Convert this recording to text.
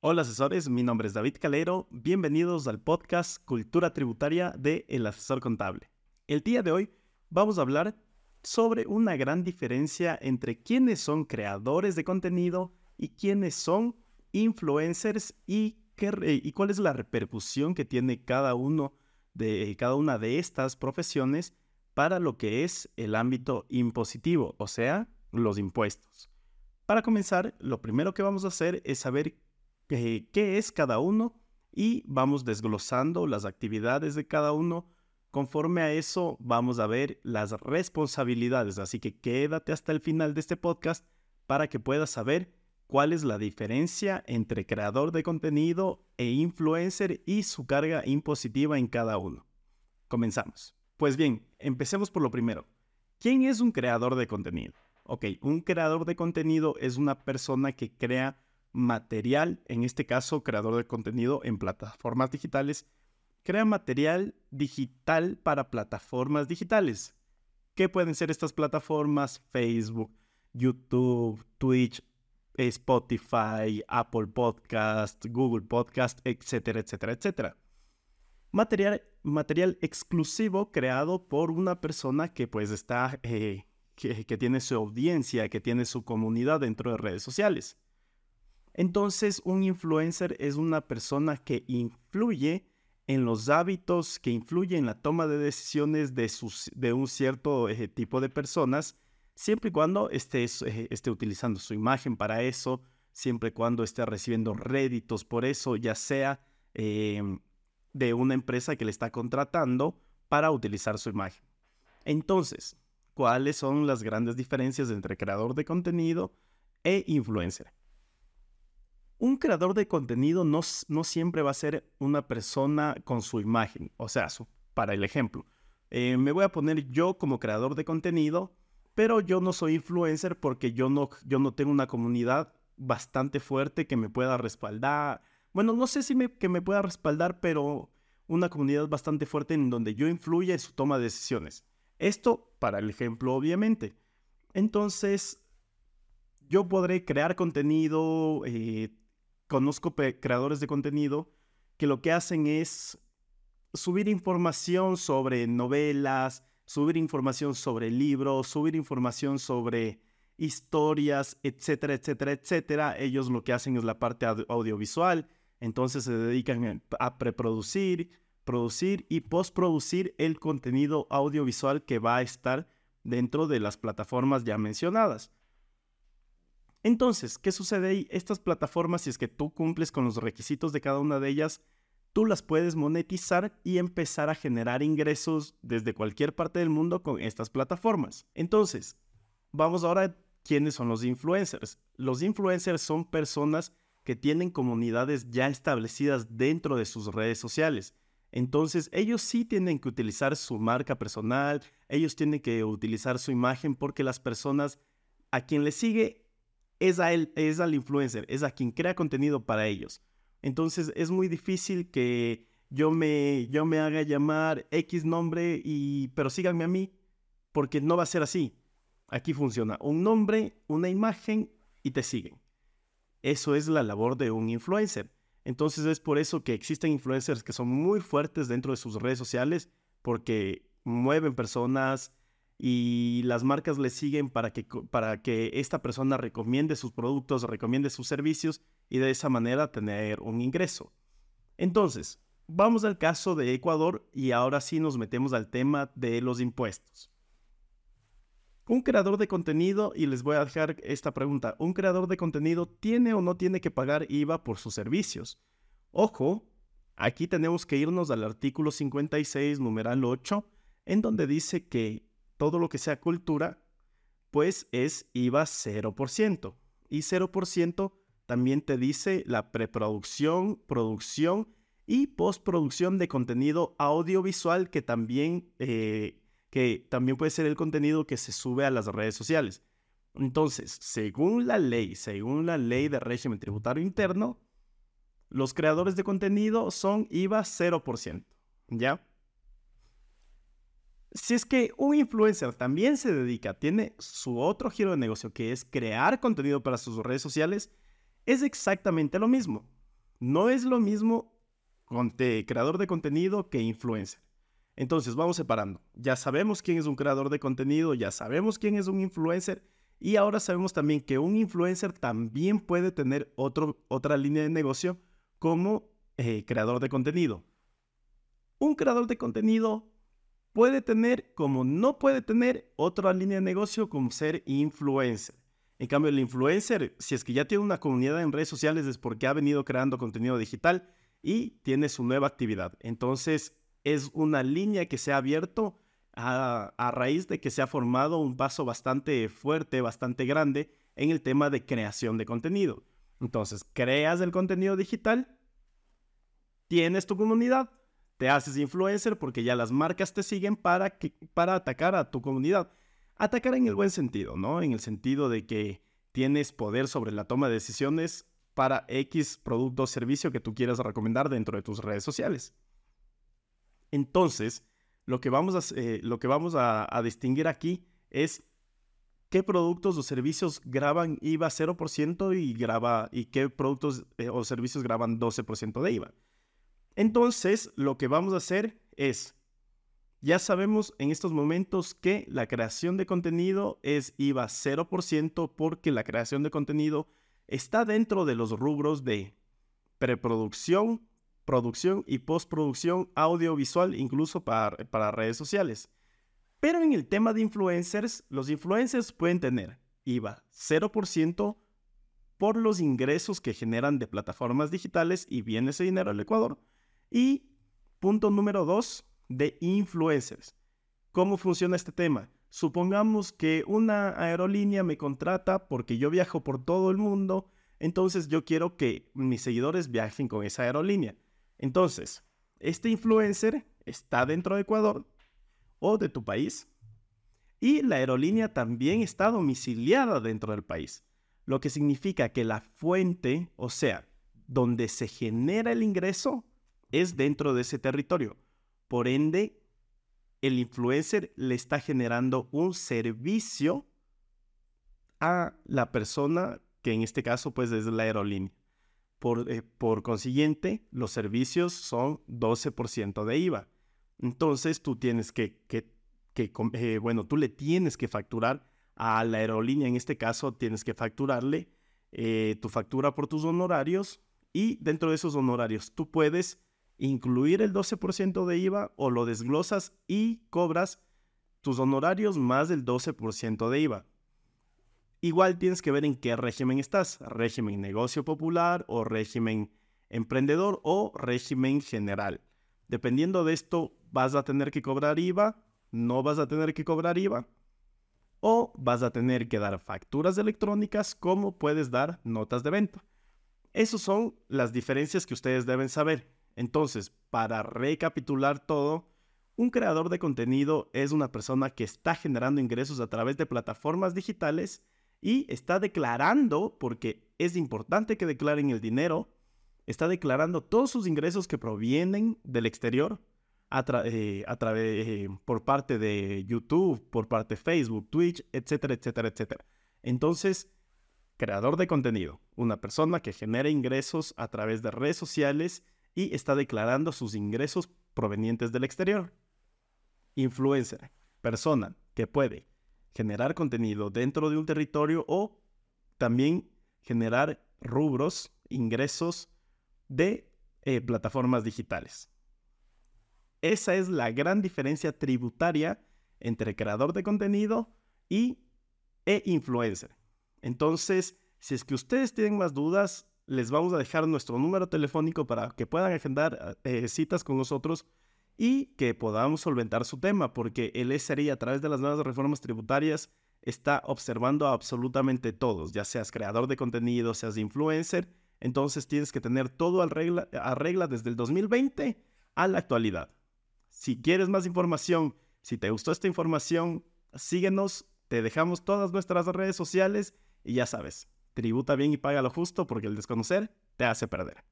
Hola asesores, mi nombre es David Calero, bienvenidos al podcast Cultura Tributaria de El Asesor Contable. El día de hoy vamos a hablar sobre una gran diferencia entre quiénes son creadores de contenido y quiénes son influencers y, qué, y cuál es la repercusión que tiene cada uno de cada una de estas profesiones para lo que es el ámbito impositivo, o sea, los impuestos. Para comenzar, lo primero que vamos a hacer es saber qué es cada uno y vamos desglosando las actividades de cada uno. Conforme a eso vamos a ver las responsabilidades, así que quédate hasta el final de este podcast para que puedas saber cuál es la diferencia entre creador de contenido e influencer y su carga impositiva en cada uno. Comenzamos. Pues bien, empecemos por lo primero. ¿Quién es un creador de contenido? Ok, un creador de contenido es una persona que crea material, en este caso creador de contenido en plataformas digitales, crea material digital para plataformas digitales. ¿Qué pueden ser estas plataformas? Facebook, YouTube, Twitch, Spotify, Apple Podcast, Google Podcast, etcétera, etcétera, etcétera. Material, material exclusivo creado por una persona que pues está, eh, que tiene su audiencia, que tiene su comunidad dentro de redes sociales. Entonces, un influencer es una persona que influye en los hábitos, que influye en la toma de decisiones de, de un cierto eh, tipo de personas, siempre y cuando esté, eh, esté utilizando su imagen para eso, siempre y cuando esté recibiendo réditos por eso, ya sea em, de una empresa que le está contratando para utilizar su imagen. Entonces, ¿cuáles son las grandes diferencias entre creador de contenido e influencer? Un creador de contenido no, no, siempre va a ser una persona con su imagen. O sea, para el ejemplo, eh, me voy a poner yo como creador de contenido, pero yo no soy influencer porque yo no, yo no tengo una comunidad bastante fuerte que me pueda respaldar. Bueno, no sé si me, que me pueda respaldar, pero una comunidad bastante fuerte en donde yo influya en su toma de decisiones. Esto para el ejemplo, obviamente. Entonces, yo podré crear contenido, eh, conozco creadores de contenido que lo que hacen es subir información sobre novelas, subir información sobre libros, subir información sobre historias, etcétera, etcétera, etcétera. Ellos lo que hacen es la parte audiovisual, entonces se dedican a preproducir, producir y postproducir el contenido audiovisual que va a estar dentro de las plataformas ya mencionadas. Entonces, ¿qué sucede ahí? Estas plataformas, si es que tú cumples con los requisitos de cada una de ellas, tú las puedes monetizar y empezar a generar ingresos desde cualquier parte del mundo con estas plataformas. Entonces, vamos ahora a quiénes son los influencers. Los influencers son personas que tienen comunidades ya establecidas dentro de sus redes sociales. Entonces, ellos sí tienen que utilizar su marca personal, ellos tienen que utilizar su imagen porque las personas a quien le sigue es, a él, es al influencer, es a quien crea contenido para ellos. Entonces es muy difícil que yo me, yo me haga llamar X nombre y pero síganme a mí porque no va a ser así. Aquí funciona un nombre, una imagen y te siguen. Eso es la labor de un influencer. Entonces es por eso que existen influencers que son muy fuertes dentro de sus redes sociales porque mueven personas, y las marcas le siguen para que, para que esta persona recomiende sus productos, recomiende sus servicios y de esa manera tener un ingreso. Entonces, vamos al caso de Ecuador y ahora sí nos metemos al tema de los impuestos. Un creador de contenido, y les voy a dejar esta pregunta, ¿un creador de contenido tiene o no tiene que pagar IVA por sus servicios? Ojo, aquí tenemos que irnos al artículo 56, numeral 8, en donde dice que todo lo que sea cultura, pues es IVA 0%. Y 0% también te dice la preproducción, producción y postproducción de contenido audiovisual que también, eh, que también puede ser el contenido que se sube a las redes sociales. Entonces, según la ley, según la ley de régimen tributario interno, los creadores de contenido son IVA 0%. ¿Ya? Si es que un influencer también se dedica, tiene su otro giro de negocio que es crear contenido para sus redes sociales, es exactamente lo mismo. No es lo mismo creador de contenido que influencer. Entonces vamos separando. Ya sabemos quién es un creador de contenido, ya sabemos quién es un influencer y ahora sabemos también que un influencer también puede tener otro, otra línea de negocio como eh, creador de contenido. Un creador de contenido puede tener, como no puede tener, otra línea de negocio como ser influencer. En cambio, el influencer, si es que ya tiene una comunidad en redes sociales, es porque ha venido creando contenido digital y tiene su nueva actividad. Entonces, es una línea que se ha abierto a, a, raíz de que se ha formado un paso bastante fuerte, bastante grande en el tema de creación de contenido. Entonces, creas el contenido digital, tienes tu comunidad, te haces influencer porque ya las marcas te siguen para, para atacar a tu comunidad. Atacar en el buen sentido, ¿no? En el sentido de que tienes poder sobre la toma de decisiones para X producto o servicio que tú quieras recomendar dentro de tus redes sociales. Entonces, lo que vamos a, eh, lo que vamos a, distinguir aquí es qué productos o servicios graban IVA 0% y, graba, y qué productos eh, o servicios graban 12% de IVA. Entonces, lo que vamos a hacer es, ya sabemos en estos momentos que la creación de contenido es IVA 0% porque la creación de contenido está dentro de los rubros de preproducción, producción y postproducción audiovisual, incluso para, redes sociales. Pero en el tema de influencers, los influencers pueden tener IVA 0% por los ingresos que generan de plataformas digitales y viene ese dinero al Ecuador y punto número dos, de influencers. ¿Cómo funciona este tema? Supongamos que una aerolínea me contrata porque yo viajo por todo el mundo, entonces yo quiero que mis seguidores viajen con esa aerolínea. Entonces, este influencer está dentro de Ecuador o de tu país y la aerolínea también está domiciliada dentro del país, lo que significa que la fuente, o sea, donde se genera el ingreso, es dentro de ese territorio. Por ende, el influencer le está generando un servicio a la persona que en este caso pues es la aerolínea. Por, eh, por consiguiente, los servicios son 12% de IVA. Entonces tú tienes que, que, eh, bueno, tú le tienes que facturar a la aerolínea, en este caso tienes que facturarle eh, tu factura por tus honorarios y dentro de esos honorarios tú puedes incluir el 12% de IVA o lo desglosas y cobras tus honorarios más del 12% de IVA. Igual tienes que ver en qué régimen estás, régimen negocio popular o régimen emprendedor o régimen general. Dependiendo de esto, vas a tener que cobrar IVA, no vas a tener que cobrar IVA o vas a tener que dar facturas electrónicas como puedes dar notas de venta. Esas son las diferencias que ustedes deben saber. Entonces, para recapitular todo, un creador de contenido es una persona que está generando ingresos a través de plataformas digitales y está declarando, porque es importante que declaren el dinero, está declarando todos sus ingresos que provienen del exterior a eh, través, eh, por parte de YouTube, por parte de Facebook, Twitch, etcétera, etcétera, etcétera. Entonces, creador de contenido, una persona que genera ingresos a través de redes sociales y está declarando sus ingresos provenientes del exterior. Influencer, persona que puede generar contenido dentro de un territorio o también generar rubros, ingresos de eh, plataformas digitales. Esa es la gran diferencia tributaria entre creador de contenido y e influencer. Entonces, si es que ustedes tienen más dudas, les vamos a dejar nuestro número telefónico para que puedan agendar eh, citas con nosotros y que podamos solventar su tema, porque el SRI a través de las nuevas reformas tributarias está observando a absolutamente todos, ya seas creador de contenido, seas influencer, entonces tienes que tener todo a regla, a regla desde el 2020 a la actualidad. Si quieres más información, si te gustó esta información, síguenos, te dejamos todas nuestras redes sociales y ya sabes, tributa bien y paga lo justo porque el desconocer te hace perder.